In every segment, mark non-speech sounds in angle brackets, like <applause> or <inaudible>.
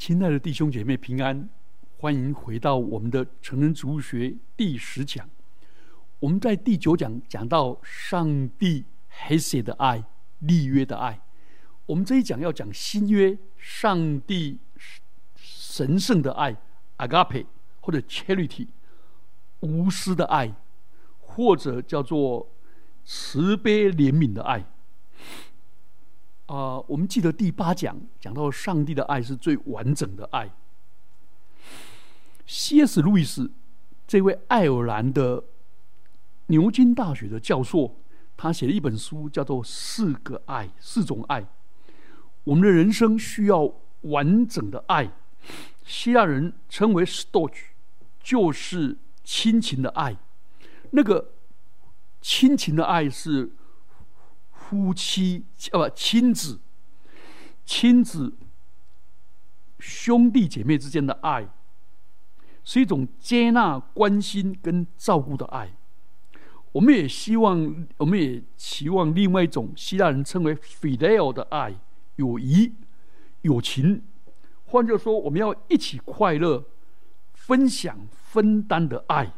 亲爱的弟兄姐妹平安，欢迎回到我们的成人植物学第十讲。我们在第九讲讲到上帝黑色的爱、立约的爱。我们这一讲要讲新约，上帝神圣的爱 （agape） 或者 charity，无私的爱，或者叫做慈悲怜悯的爱。啊，我们记得第八讲讲到上帝的爱是最完整的爱。C.S. 路易斯这位爱尔兰的牛津大学的教授，他写了一本书，叫做《四个爱》，四种爱。我们的人生需要完整的爱，希腊人称为 “storge”，就是亲情的爱。那个亲情的爱是。夫妻啊不亲子，亲子兄弟姐妹之间的爱，是一种接纳、关心跟照顾的爱。我们也希望，我们也期望另外一种希腊人称为 “fidel” 的爱，友谊、友情。换句话说，我们要一起快乐、分享、分担的爱。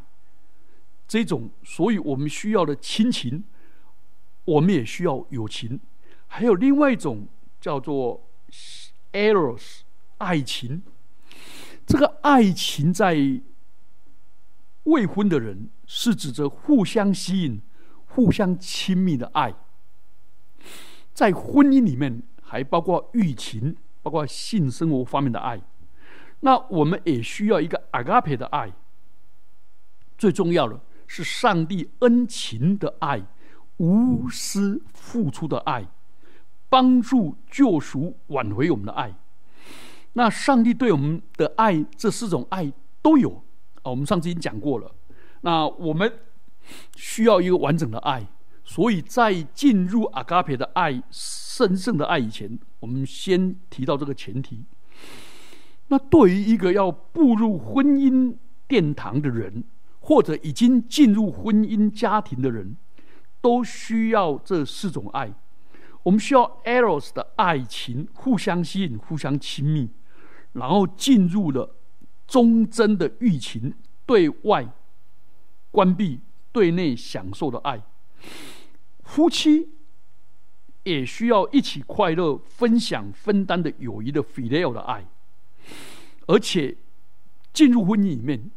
这种，所以我们需要的亲情。我们也需要友情，还有另外一种叫做 eros 爱情。这个爱情在未婚的人是指着互相吸引、互相亲密的爱。在婚姻里面，还包括欲情，包括性生活方面的爱。那我们也需要一个 agape 的爱。最重要的是上帝恩情的爱。无私付出的爱，帮助救赎、挽回我们的爱。那上帝对我们的爱，这四种爱都有啊。我们上次已经讲过了。那我们需要一个完整的爱，所以在进入阿嘎培的爱、神圣的爱以前，我们先提到这个前提。那对于一个要步入婚姻殿堂的人，或者已经进入婚姻家庭的人，都需要这四种爱，我们需要 eros 的爱情，互相吸引，互相亲密，然后进入了忠贞的欲情，对外关闭，对内享受的爱。夫妻也需要一起快乐、分享、分担的友谊的 filial 的爱，而且进入婚姻里面，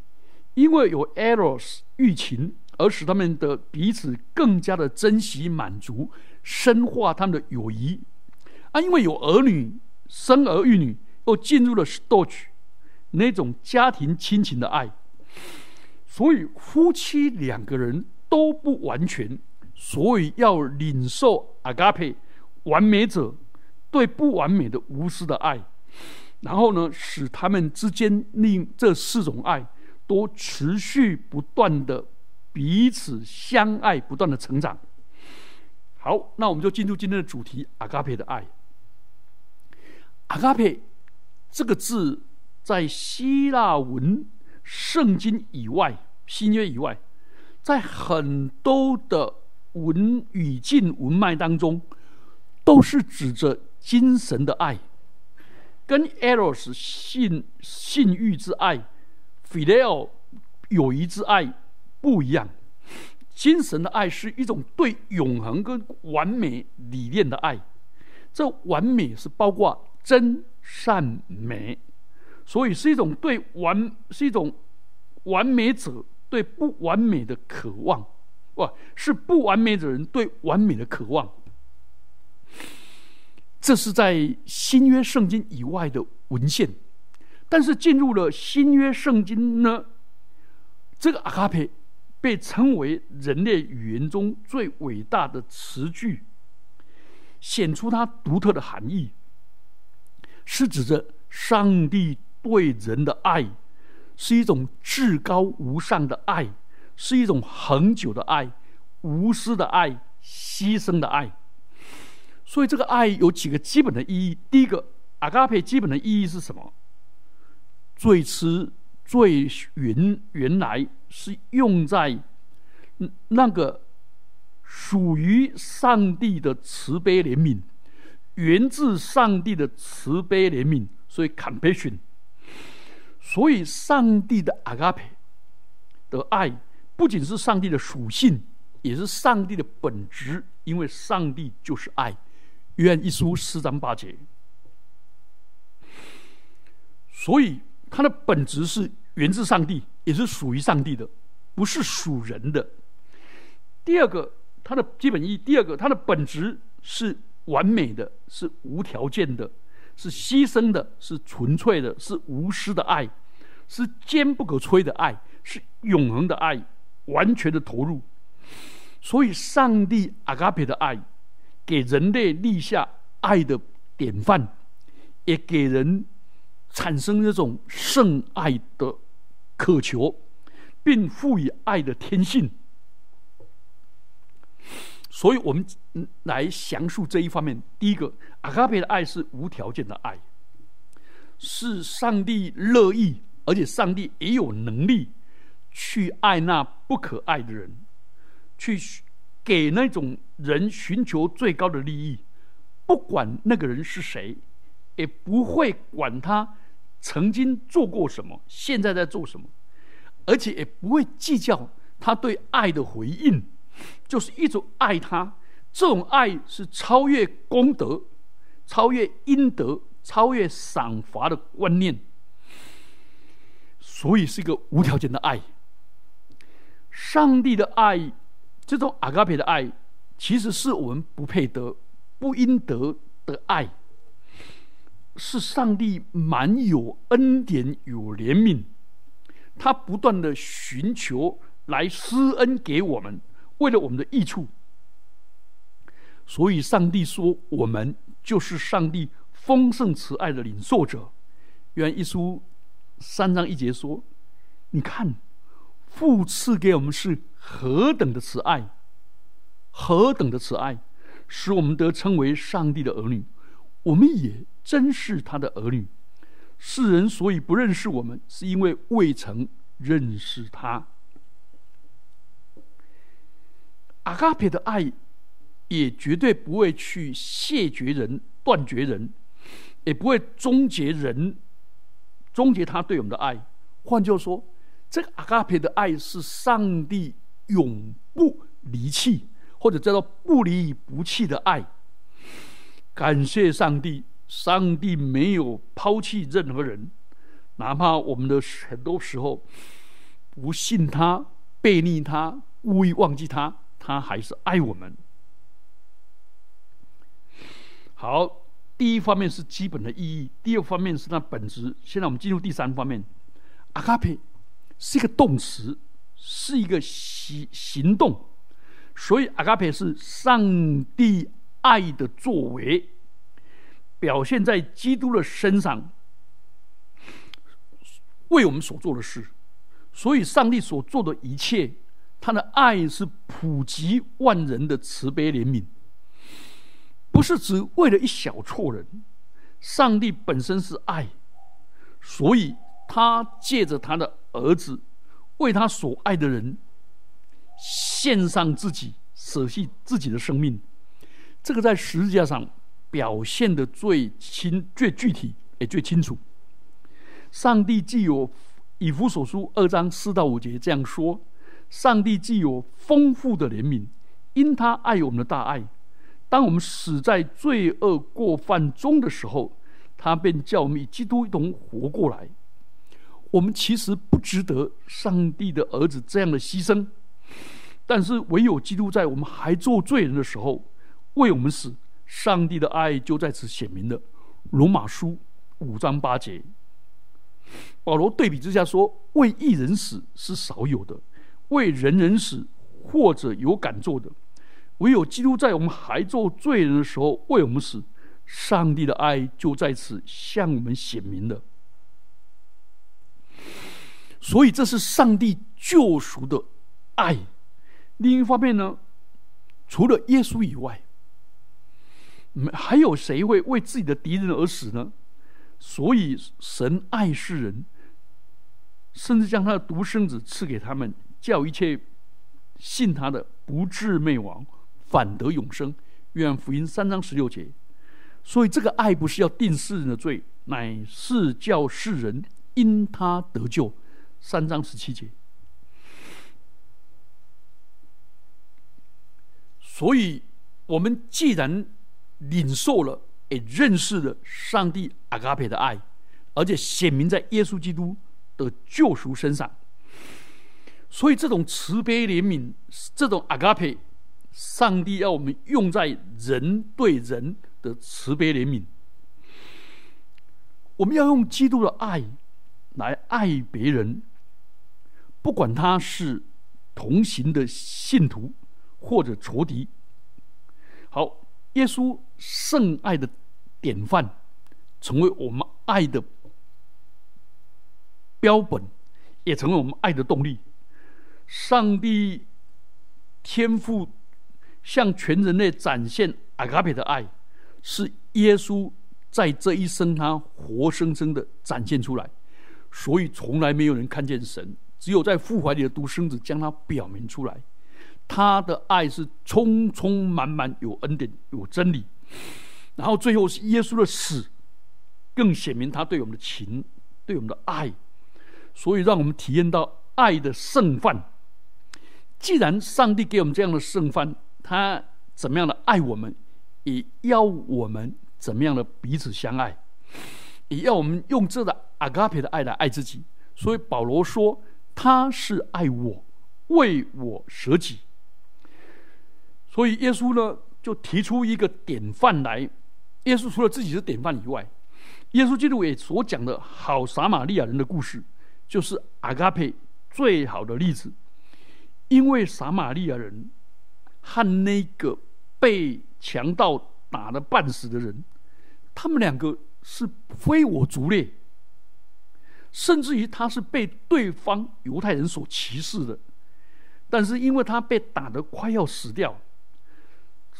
因为有 eros 欲情。而使他们的彼此更加的珍惜、满足、深化他们的友谊啊！因为有儿女生儿育女，又进入了 storge 那种家庭亲情的爱，所以夫妻两个人都不完全，所以要领受 agape 完美者对不完美的无私的爱，然后呢，使他们之间令这四种爱都持续不断的。彼此相爱，不断的成长。好，那我们就进入今天的主题——阿嘎佩的爱。阿嘎佩这个字，在希腊文、圣经以外、新约以外，在很多的文语境文脉当中，都是指着精神的爱，跟 eros 性性欲之爱、filial 友谊之爱。不一样，精神的爱是一种对永恒跟完美理念的爱。这完美是包括真善美，所以是一种对完是一种完美者对不完美的渴望，哇，是不完美的人对完美的渴望。这是在新约圣经以外的文献，但是进入了新约圣经呢，这个阿卡佩。被称为人类语言中最伟大的词句，显出它独特的含义，是指着上帝对人的爱，是一种至高无上的爱，是一种恒久的爱、无私的爱、牺牲的爱。所以，这个爱有几个基本的意义。第一个，阿嘎佩基本的意义是什么？最迟。最原原来是用在那个属于上帝的慈悲怜悯，源自上帝的慈悲怜悯所以 compassion。所以上帝的阿嘎佩的爱，不仅是上帝的属性，也是上帝的本质，因为上帝就是爱。约翰一书四章八节。所以它的本质是源自上帝，也是属于上帝的，不是属人的。第二个，它的基本意义；第二个，它的本质是完美的，是无条件的，是牺牲的，是纯粹的，是无私的爱，是坚不可摧的爱，是永恒的爱，完全的投入。所以，上帝阿嘎比的爱，给人类立下爱的典范，也给人。产生这种圣爱的渴求，并赋予爱的天性，所以我们来详述这一方面。第一个，阿卡贝的爱是无条件的爱，是上帝乐意，而且上帝也有能力去爱那不可爱的人，去给那种人寻求最高的利益，不管那个人是谁，也不会管他。曾经做过什么？现在在做什么？而且也不会计较他对爱的回应，就是一种爱他。这种爱是超越功德、超越阴德、超越赏罚的观念，所以是一个无条件的爱。上帝的爱，这种阿嘎培的爱，其实是我们不配得、不应得的爱。是上帝满有恩典、有怜悯，他不断的寻求来施恩给我们，为了我们的益处。所以，上帝说，我们就是上帝丰盛慈爱的领受者。原一书三章一节说：“你看，父赐给我们是何等的慈爱，何等的慈爱，使我们得称为上帝的儿女。我们也。”真是他的儿女，世人所以不认识我们，是因为未曾认识他。阿卡皮的爱，也绝对不会去谢绝人、断绝人，也不会终结人、终结他对我们的爱。换句话说，这个阿卡皮的爱是上帝永不离弃，或者叫做不离不弃的爱。感谢上帝。上帝没有抛弃任何人，哪怕我们的很多时候不信他、背逆他、故意忘记他，他还是爱我们。好，第一方面是基本的意义，第二方面是它本质。现在我们进入第三方面，阿卡佩是一个动词，是一个行行动，所以阿卡佩是上帝爱的作为。表现在基督的身上，为我们所做的事，所以上帝所做的一切，他的爱是普及万人的慈悲怜悯，不是只为了一小撮人。上帝本身是爱，所以他借着他的儿子，为他所爱的人献上自己，舍弃自己的生命。这个在十字架上。表现的最清、最具体也最清楚。上帝既有以弗所书二章四到五节这样说：上帝既有丰富的怜悯，因他爱我们的大爱，当我们死在罪恶过犯中的时候，他便叫我们与基督一同活过来。我们其实不值得上帝的儿子这样的牺牲，但是唯有基督在我们还做罪人的时候为我们死。上帝的爱就在此显明了。罗马书五章八节，保罗对比之下说：“为一人死是少有的，为人人死或者有敢做的，唯有基督在我们还做罪人的时候为我们死。上帝的爱就在此向我们显明了。所以，这是上帝救赎的爱。另一方面呢，除了耶稣以外。”没还有谁会为自己的敌人而死呢？所以神爱世人，甚至将他的独生子赐给他们，叫一切信他的不至灭亡，反得永生。约翰福音三章十六节。所以这个爱不是要定世人的罪，乃是叫世人因他得救。三章十七节。所以，我们既然领受了，也认识了上帝阿嘎培的爱，而且显明在耶稣基督的救赎身上，所以这种慈悲怜悯，这种阿嘎培，上帝要我们用在人对人的慈悲怜悯，我们要用基督的爱来爱别人，不管他是同行的信徒。或者仇敌，好，耶稣圣爱的典范，成为我们爱的标本，也成为我们爱的动力。上帝天赋向全人类展现阿卡比的爱，是耶稣在这一生他活生生的展现出来，所以从来没有人看见神，只有在父怀里的独生子将他表明出来。他的爱是充充满满，有恩典，有真理。然后最后是耶稣的死，更显明他对我们的情，对我们的爱。所以让我们体验到爱的盛饭。既然上帝给我们这样的盛饭，他怎么样的爱我们，也要我们怎么样的彼此相爱，也要我们用这个阿嘎培的爱来爱自己。所以保罗说，他是爱我，为我舍己。所以耶稣呢，就提出一个典范来。耶稣除了自己是典范以外，耶稣基督也所讲的好撒玛利亚人的故事，就是阿嘎佩最好的例子。因为撒玛利亚人和那个被强盗打的半死的人，他们两个是非我族类，甚至于他是被对方犹太人所歧视的。但是因为他被打得快要死掉。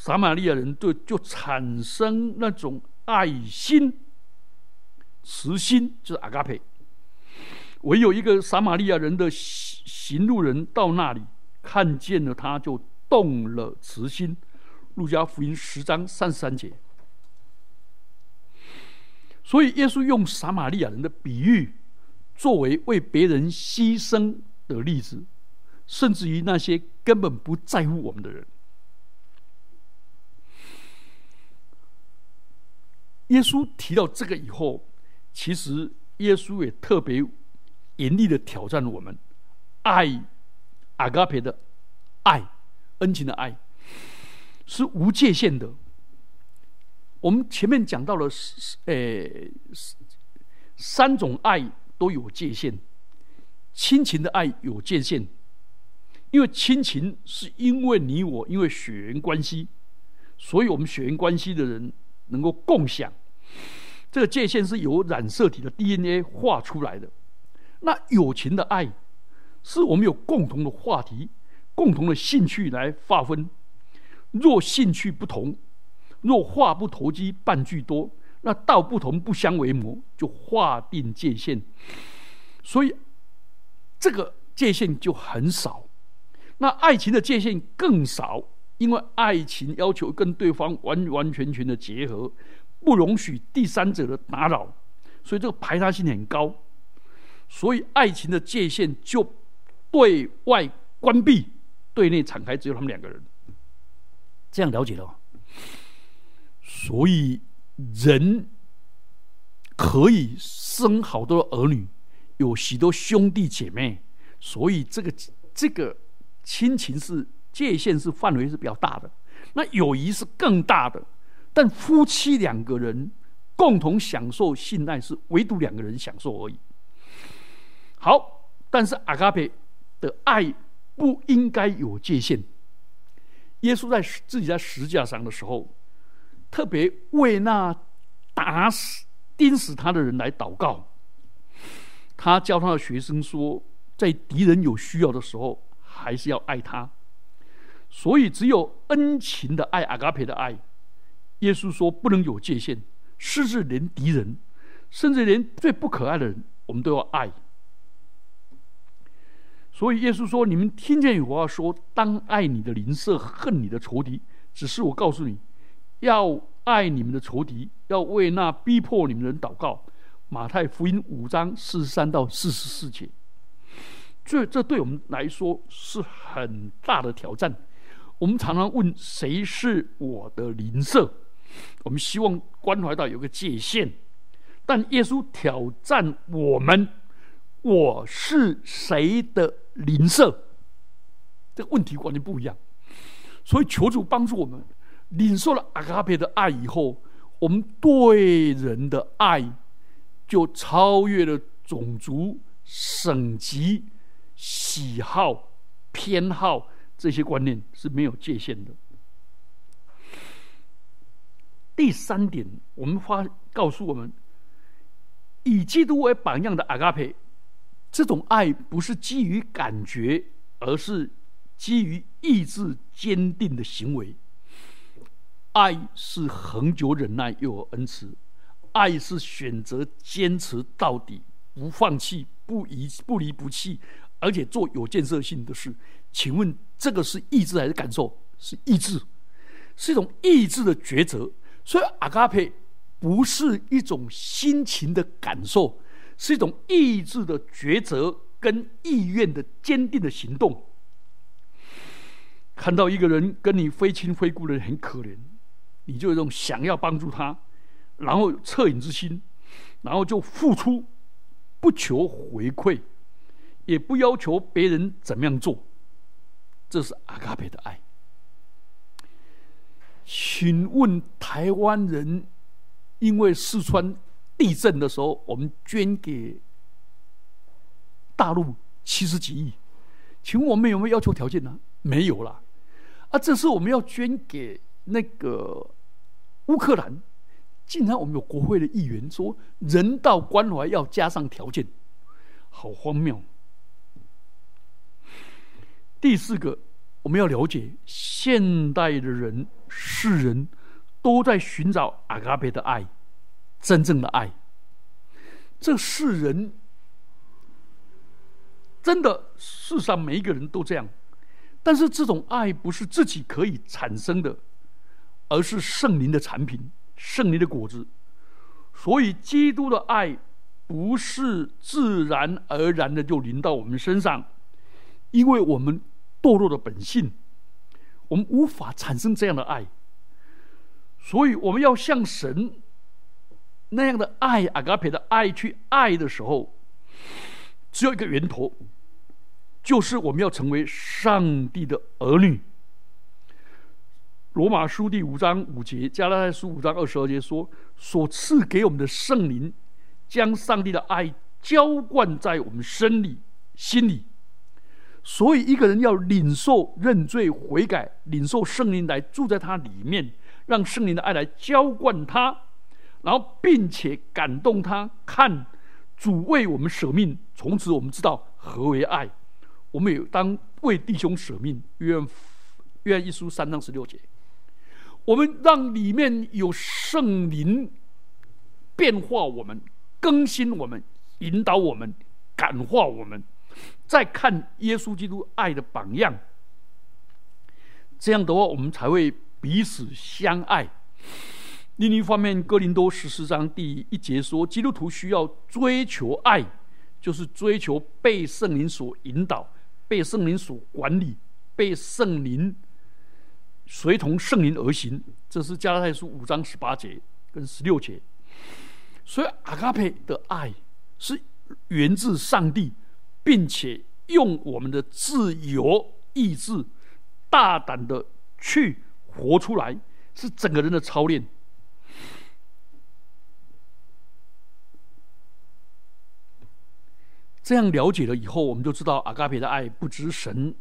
撒玛利亚人对就产生那种爱心、慈心，就是阿嘎佩。唯有一个撒玛利亚人的行路人到那里看见了他，就动了慈心。路加福音十章三十三节。所以耶稣用撒玛利亚人的比喻，作为为别人牺牲的例子，甚至于那些根本不在乎我们的人。耶稣提到这个以后，其实耶稣也特别严厉的挑战我们：爱阿嘎培的爱，恩情的爱是无界限的。我们前面讲到了，呃，三种爱都有界限。亲情的爱有界限，因为亲情是因为你我因为血缘关系，所以我们血缘关系的人。能够共享，这个界限是由染色体的 DNA 画出来的。那友情的爱，是我们有共同的话题、共同的兴趣来划分。若兴趣不同，若话不投机半句多，那道不同不相为谋，就划定界限。所以这个界限就很少。那爱情的界限更少。因为爱情要求跟对方完完全全的结合，不容许第三者的打扰，所以这个排他性很高。所以爱情的界限就对外关闭，对内敞开，只有他们两个人。这样了解了。所以人可以生好多儿女，有许多兄弟姐妹，所以这个这个亲情是。界限是范围是比较大的，那友谊是更大的。但夫妻两个人共同享受信赖是唯独两个人享受而已。好，但是阿卡贝的爱不应该有界限。耶稣在自己在十字架上的时候，特别为那打死钉死他的人来祷告。他教他的学生说，在敌人有需要的时候，还是要爱他。所以，只有恩情的爱，阿嘎培的爱。耶稣说，不能有界限，甚至连敌人，甚至连最不可爱的人，我们都要爱。所以，耶稣说：“你们听见有话说，当爱你的邻舍，恨你的仇敌。只是我告诉你，要爱你们的仇敌，要为那逼迫你们的人祷告，马太福音五章四十三到四十四节。这这对我们来说是很大的挑战。我们常常问谁是我的邻舍，我们希望关怀到有个界限。但耶稣挑战我们：我是谁的邻舍？这个问题完全不一样。所以求主帮助我们，领受了阿卡贝的爱以后，我们对人的爱就超越了种族、省级。喜好、偏好这些观念是没有界限的。第三点，我们发告诉我们，以基督为榜样的阿嘎佩，这种爱不是基于感觉，而是基于意志坚定的行为。爱是恒久忍耐又有恩慈，爱是选择坚持到底，不放弃，不离不离不弃。而且做有建设性的事，请问这个是意志还是感受？是意志，是一种意志的抉择。所以阿嘎佩不是一种心情的感受，是一种意志的抉择跟意愿的坚定的行动。看到一个人跟你非亲非故的人很可怜，你就有一种想要帮助他，然后恻隐之心，然后就付出，不求回馈。也不要求别人怎么样做，这是阿卡贝的爱。请问台湾人因为四川地震的时候，我们捐给大陆七十几亿，请问我们有没有要求条件呢？没有啦。啊，这是我们要捐给那个乌克兰，竟然我们有国会的议员说人道关怀要加上条件，好荒谬。第四个，我们要了解现代的人、世人，都在寻找阿嘎贝的爱，真正的爱。这世人真的，世上每一个人都这样，但是这种爱不是自己可以产生的，而是圣灵的产品、圣灵的果子。所以，基督的爱不是自然而然的就临到我们身上，因为我们。堕落的本性，我们无法产生这样的爱，所以我们要像神那样的爱阿嘎培的爱去爱的时候，只有一个源头，就是我们要成为上帝的儿女。罗马书第五章五节，加拉太书五章二十二节说：“所赐给我们的圣灵，将上帝的爱浇灌在我们身里、心里。”所以，一个人要领受认罪悔改，领受圣灵来住在他里面，让圣灵的爱来浇灌他，然后并且感动他，看主为我们舍命，从此我们知道何为爱。我们有当为弟兄舍命，约约一书三章十六节，我们让里面有圣灵变化我们，更新我们，引导我们，感化我们。再看耶稣基督爱的榜样，这样的话，我们才会彼此相爱。另一方面，《哥林多十四章》第一节说，基督徒需要追求爱，就是追求被圣灵所引导、被圣灵所管理、被圣灵随同圣灵而行。这是加拉太书五章十八节跟十六节。所以，阿卡佩的爱是源自上帝。并且用我们的自由意志，大胆的去活出来，是整个人的操练。这样了解了以后，我们就知道阿嘎培的爱不只神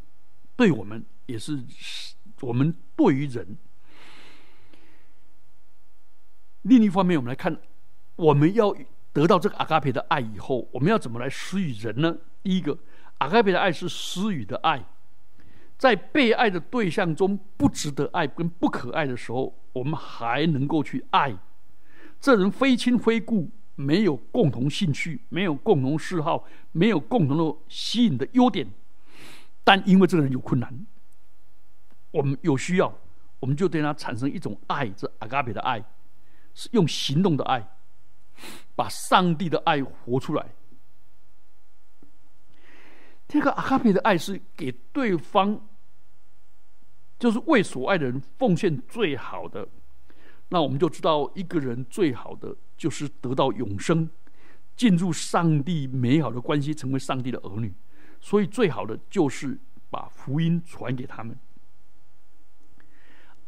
对我们，也是我们对于人。另一方面，我们来看，我们要得到这个阿嘎培的爱以后，我们要怎么来施予人呢？第一个，阿盖贝的爱是施予的爱，在被爱的对象中不值得爱跟不可爱的时候，我们还能够去爱。这人非亲非故，没有共同兴趣，没有共同嗜好，没有共同的吸引的优点，但因为这个人有困难，我们有需要，我们就对他产生一种爱，这阿嘎贝的爱，是用行动的爱。把上帝的爱活出来。这个阿卡比的爱是给对方，就是为所爱的人奉献最好的。那我们就知道，一个人最好的就是得到永生，进入上帝美好的关系，成为上帝的儿女。所以，最好的就是把福音传给他们。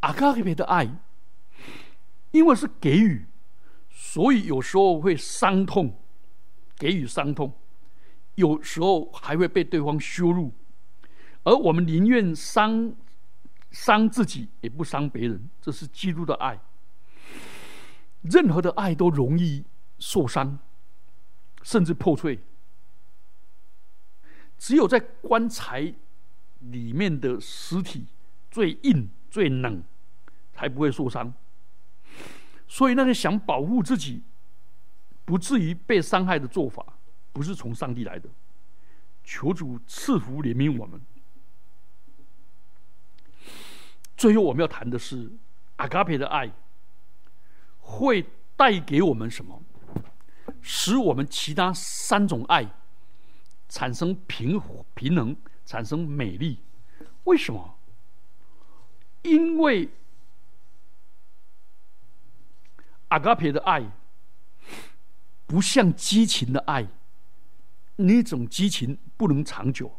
阿卡比的爱，因为是给予，所以有时候会伤痛，给予伤痛。有时候还会被对方羞辱，而我们宁愿伤伤自己，也不伤别人。这是基督的爱。任何的爱都容易受伤，甚至破碎。只有在棺材里面的尸体最硬、最冷，才不会受伤。所以，那些想保护自己不至于被伤害的做法。不是从上帝来的，求主赐福怜悯我们。最后我们要谈的是阿卡佩的爱会带给我们什么？使我们其他三种爱产生平平衡，产生美丽。为什么？因为阿卡佩的爱不像激情的爱。那种激情不能长久。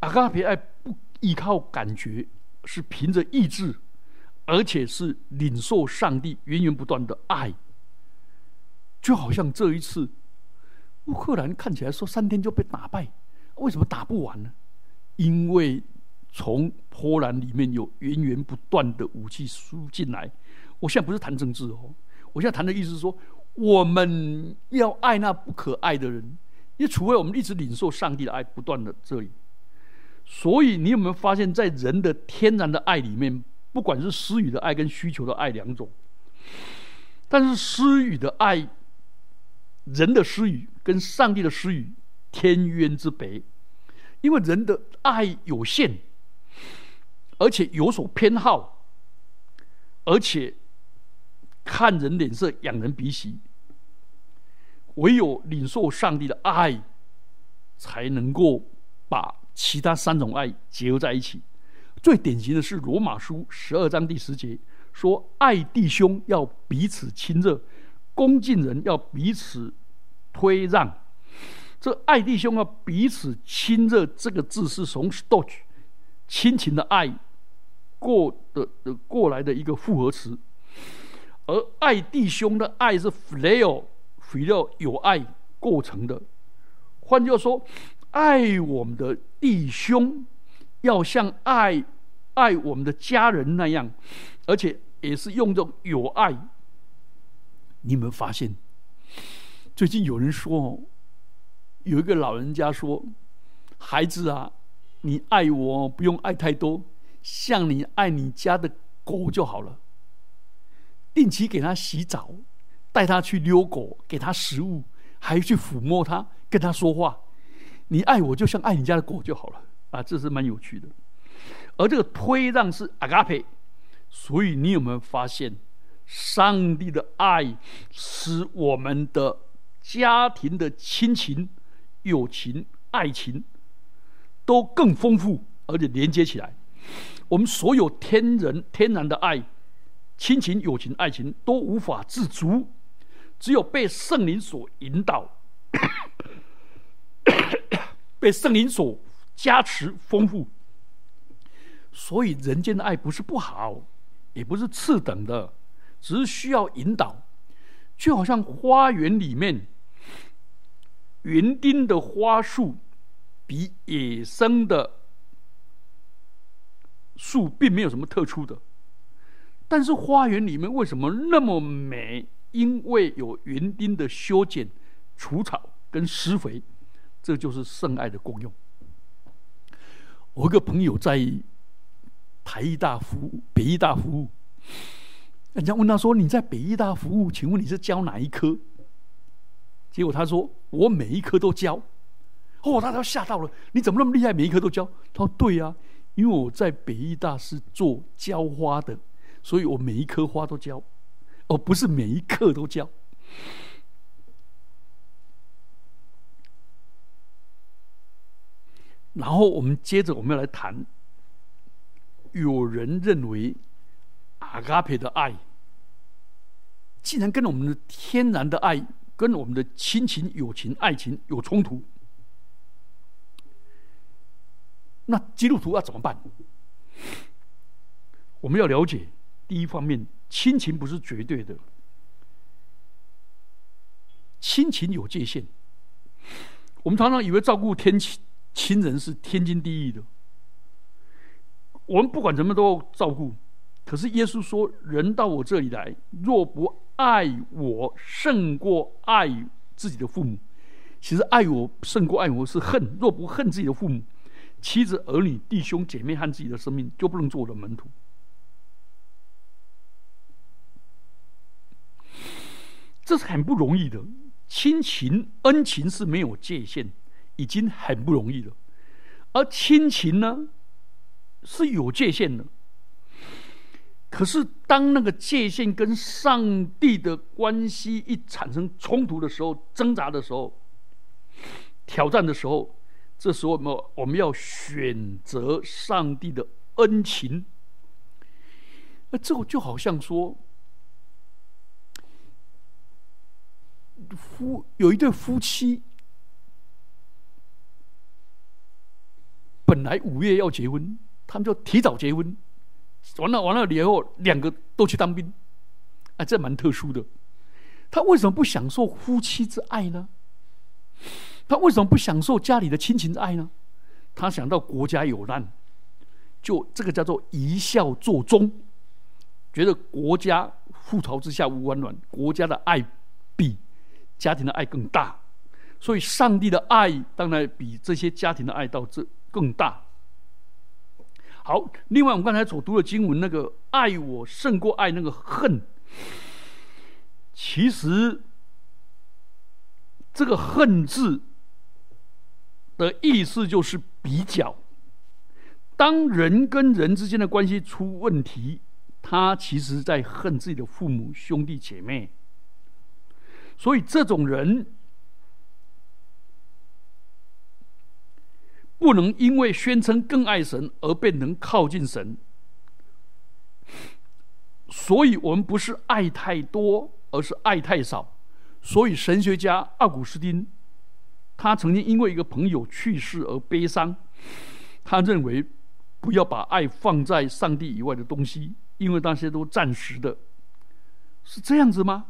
阿卡皮爱不依靠感觉，是凭着意志，而且是领受上帝源源不断的爱。就好像这一次，乌克兰看起来说三天就被打败，为什么打不完呢？因为从波兰里面有源源不断的武器输进来。我现在不是谈政治哦，我现在谈的意思是说。我们要爱那不可爱的人，因为除非我们一直领受上帝的爱，不断的这里。所以你有没有发现，在人的天然的爱里面，不管是私语的爱跟需求的爱两种，但是私语的爱，人的私语跟上帝的私语天渊之别，因为人的爱有限，而且有所偏好，而且。看人脸色，仰人鼻息。唯有领受上帝的爱，才能够把其他三种爱结合在一起。最典型的是罗马书十二章第十节说：“爱弟兄要彼此亲热，恭敬人要彼此推让。”这“爱弟兄要彼此亲热”这个字是从 “stoch” 亲情的爱过的的过来的一个复合词。而爱弟兄的爱是 filial，filial 有爱构成的。换句话说，爱我们的弟兄，要像爱爱我们的家人那样，而且也是用这种有爱。你有没有发现？最近有人说哦，有一个老人家说：“孩子啊，你爱我不用爱太多，像你爱你家的狗就好了。”定期给他洗澡，带他去遛狗，给他食物，还去抚摸他，跟他说话。你爱我，就像爱你家的狗就好了啊！这是蛮有趣的。而这个推让是阿嘎佩，所以你有没有发现，上帝的爱使我们的家庭的亲情、友情、爱情都更丰富，而且连接起来。我们所有天人天然的爱。亲情、友情、爱情都无法自足，只有被圣灵所引导，<coughs> 被圣灵所加持丰富。所以，人间的爱不是不好，也不是次等的，只是需要引导。就好像花园里面园丁的花树，比野生的树并没有什么特殊的。但是花园里面为什么那么美？因为有园丁的修剪、除草跟施肥，这就是圣爱的功用。我一个朋友在台艺大服务、北艺大服务，人家问他说：“你在北艺大服务，请问你是教哪一科？”结果他说：“我每一科都教。”哦，他都吓到了，你怎么那么厉害？每一科都教？他说：“对呀，因为我在北艺大是做浇花的。”所以我每一棵花都浇，哦，不是每一课都浇。然后我们接着我们要来谈，有人认为阿嘎培的爱，既然跟我们的天然的爱、跟我们的亲情、友情、爱情有冲突，那基督徒要怎么办？我们要了解，第一方面，亲情不是绝对的，亲情有界限。我们常常以为照顾天亲。亲人是天经地义的，我们不管怎么都照顾。可是耶稣说：“人到我这里来，若不爱我胜过爱自己的父母，其实爱我胜过爱我是恨。若不恨自己的父母、妻子、儿女、弟兄姐妹和自己的生命，就不能做我的门徒。”这是很不容易的。亲情、恩情是没有界限。已经很不容易了，而亲情呢是有界限的。可是，当那个界限跟上帝的关系一产生冲突的时候、挣扎的时候、挑战的时候，这时候我们我们要选择上帝的恩情。那这个就好像说，夫有一对夫妻。本来五月要结婚，他们就提早结婚，完了完了以后，两个都去当兵，啊，这蛮特殊的。他为什么不享受夫妻之爱呢？他为什么不享受家里的亲情之爱呢？他想到国家有难，就这个叫做一笑作忠，觉得国家覆巢之下无完卵，国家的爱比家庭的爱更大，所以上帝的爱当然比这些家庭的爱到这。更大。好，另外我们刚才所读的经文，那个爱我胜过爱那个恨，其实这个恨字的意思就是比较。当人跟人之间的关系出问题，他其实在恨自己的父母、兄弟姐妹，所以这种人。不能因为宣称更爱神而变成靠近神，所以我们不是爱太多，而是爱太少。所以神学家奥古斯丁，他曾经因为一个朋友去世而悲伤。他认为不要把爱放在上帝以外的东西，因为那些都暂时的，是这样子吗？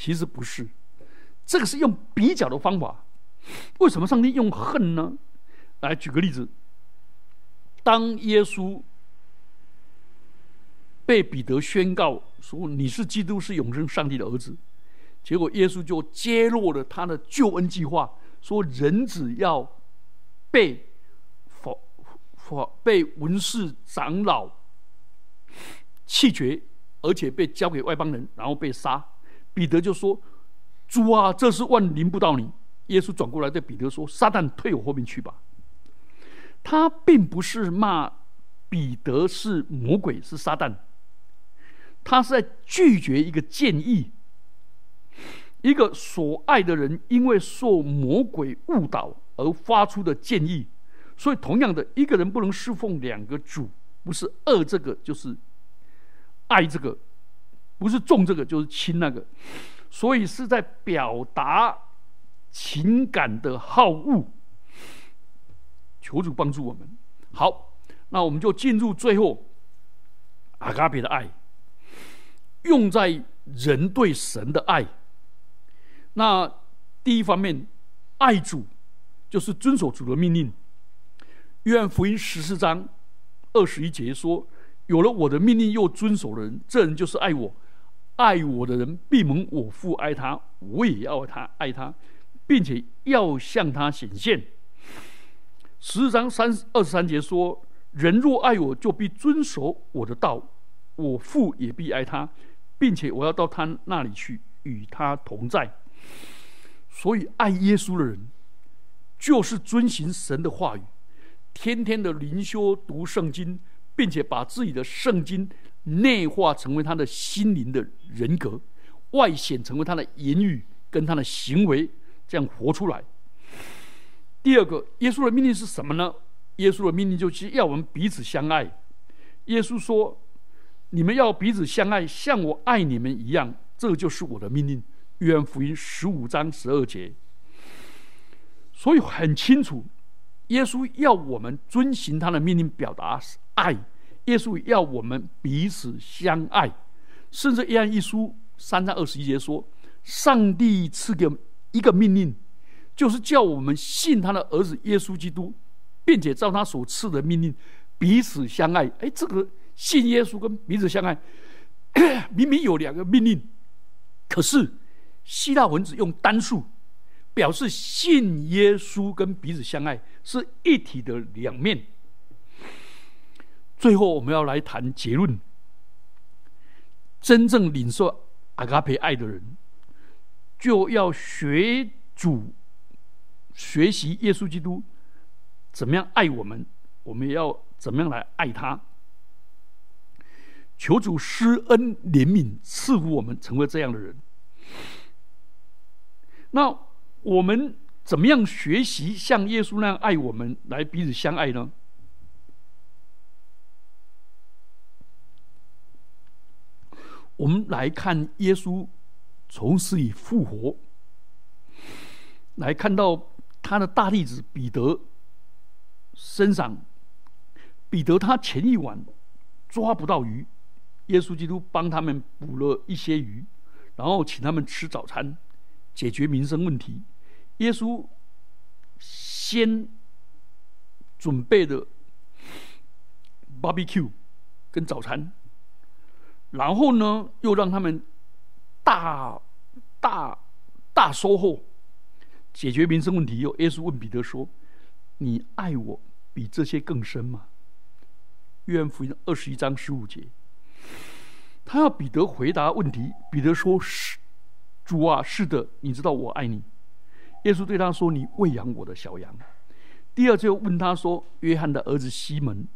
其实不是，这个是用比较的方法。为什么上帝用恨呢？来举个例子，当耶稣被彼得宣告说你是基督，是永生上帝的儿子，结果耶稣就揭露了他的救恩计划，说人子要被否否被文士长老弃绝，而且被交给外邦人，然后被杀。彼得就说：“主啊，这是万临不到你。”耶稣转过来对彼得说：“撒旦，退我后面去吧。”他并不是骂彼得是魔鬼是撒旦，他是在拒绝一个建议。一个所爱的人因为受魔鬼误导而发出的建议，所以同样的一个人不能侍奉两个主，不是恶这个就是爱这个，不是重这个就是轻那个，所以是在表达情感的好恶。求主帮助我们。好，那我们就进入最后阿嘎比的爱，用在人对神的爱。那第一方面，爱主就是遵守主的命令。约翰福音十四章二十一节说：“有了我的命令又遵守的人，这人就是爱我。爱我的人必蒙我父爱他，我也要他爱他，并且要向他显现。”十章三二十三节说：“人若爱我，就必遵守我的道；我父也必爱他，并且我要到他那里去，与他同在。”所以，爱耶稣的人，就是遵行神的话语，天天的灵修读圣经，并且把自己的圣经内化成为他的心灵的人格，外显成为他的言语跟他的行为，这样活出来。第二个，耶稣的命令是什么呢？耶稣的命令就是要我们彼此相爱。耶稣说：“你们要彼此相爱，像我爱你们一样，这就是我的命令。”约翰福音十五章十二节。所以很清楚，耶稣要我们遵行他的命令，表达爱。耶稣要我们彼此相爱，甚至约翰一书三章二十一节说：“上帝赐给一个命令，就是叫我们信他的儿子耶稣基督。”并且照他所赐的命令，彼此相爱。哎，这个信耶稣跟彼此相爱，<clears throat> 明明有两个命令，可是希腊文字用单数，表示信耶稣跟彼此相爱是一体的两面。最后，我们要来谈结论：真正领受阿卡培爱的人，就要学主，学习耶稣基督。怎么样爱我们，我们也要怎么样来爱他。求主施恩怜悯，赐福我们成为这样的人。那我们怎么样学习像耶稣那样爱我们，来彼此相爱呢？我们来看耶稣从死里复活，来看到他的大弟子彼得。身上，彼得他前一晚抓不到鱼，耶稣基督帮他们捕了一些鱼，然后请他们吃早餐，解决民生问题。耶稣先准备的 barbecue 跟早餐，然后呢又让他们大大大收获，解决民生问题。又耶稣问彼得说：“你爱我？”比这些更深吗？约翰福音二十一章十五节，他要彼得回答问题。彼得说：“是主啊，是的，你知道我爱你。”耶稣对他说：“你喂养我的小羊。”第二就问他说：“约翰的儿子西门，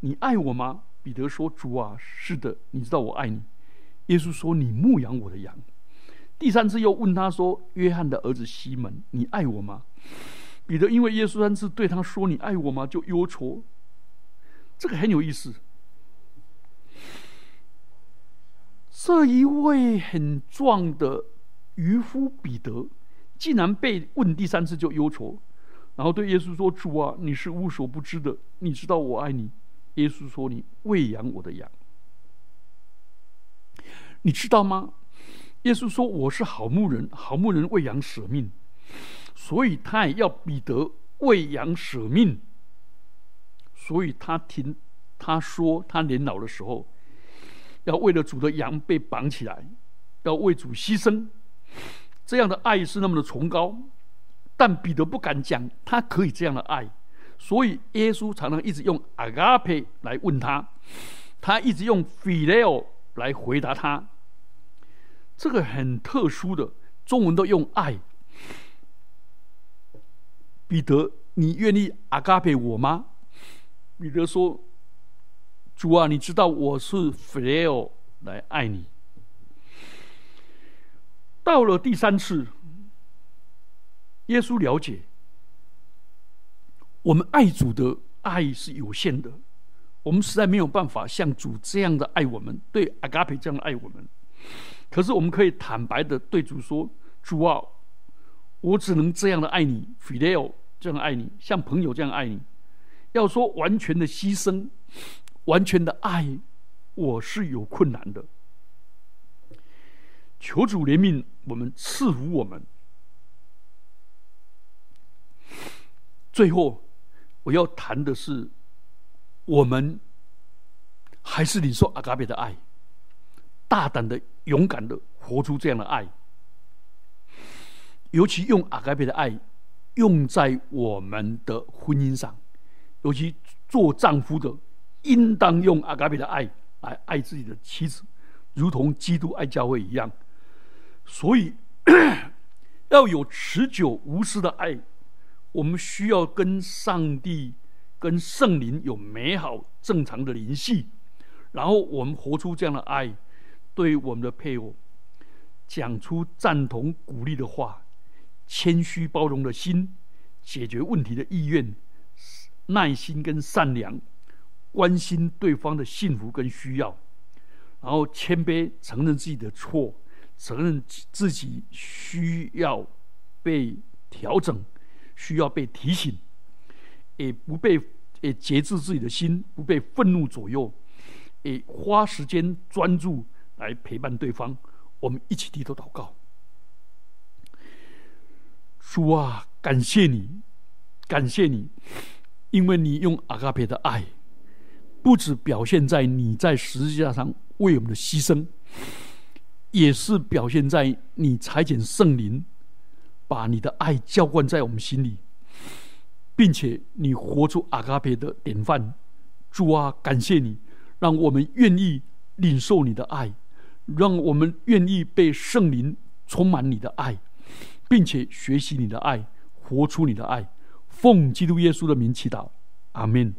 你爱我吗？”彼得说：“主啊，是的，你知道我爱你。”耶稣说：“你牧养我的羊。”第三次又问他说：“约翰的儿子西门，你爱我吗？”彼得因为耶稣三次对他说：“你爱我吗？”就忧愁。这个很有意思。这一位很壮的渔夫彼得，竟然被问第三次就忧愁，然后对耶稣说：“主啊，你是无所不知的，你知道我爱你。”耶稣说：“你喂养我的羊，你知道吗？”耶稣说：“我是好牧人，好牧人喂养舍命。”所以他也要彼得喂养舍命，所以他听他说，他年老的时候，要为了主的羊被绑起来，要为主牺牲，这样的爱是那么的崇高，但彼得不敢讲他可以这样的爱，所以耶稣常常一直用 agape 来问他，他一直用 phileo 来回答他，这个很特殊的，中文都用爱。彼得，你愿意 agape 我吗？彼得说：“主啊，你知道我是 phileo 来爱你。”到了第三次，耶稣了解我们爱主的爱是有限的，我们实在没有办法像主这样的爱我们，对阿嘎培这样的爱我们。可是我们可以坦白的对主说：“主啊。”我只能这样的爱你，filial 这样爱你，像朋友这样爱你。要说完全的牺牲，完全的爱，我是有困难的。求主怜悯我们，赐福我们。最后，我要谈的是，我们还是你说阿嘎贝的爱，大胆的、勇敢的活出这样的爱。尤其用阿盖贝的爱用在我们的婚姻上，尤其做丈夫的应当用阿盖贝的爱来爱自己的妻子，如同基督爱教会一样。所以 <coughs> 要有持久无私的爱，我们需要跟上帝、跟圣灵有美好正常的联系，然后我们活出这样的爱，对我们的配偶讲出赞同、鼓励的话，谦虚包容的心，解决问题的意愿，耐心跟善良，关心对方的幸福跟需要，然后谦卑承认自己的错，承认自己需要被调整，需要被提醒，也不被也节制自己的心，不被愤怒左右。也花时间专注来陪伴对方，我们一起低头祷告。主啊，感谢你，感谢你，因为你用阿卡佩的爱，不止表现在你在十字架上为我们的牺牲，也是表现在你裁剪圣灵，把你的爱浇灌在我们心里，并且你活出阿卡佩的典范。主啊，感谢你。让我们愿意领受你的爱，让我们愿意被圣灵充满你的爱，并且学习你的爱，活出你的爱。奉基督耶稣的名祈祷，阿门。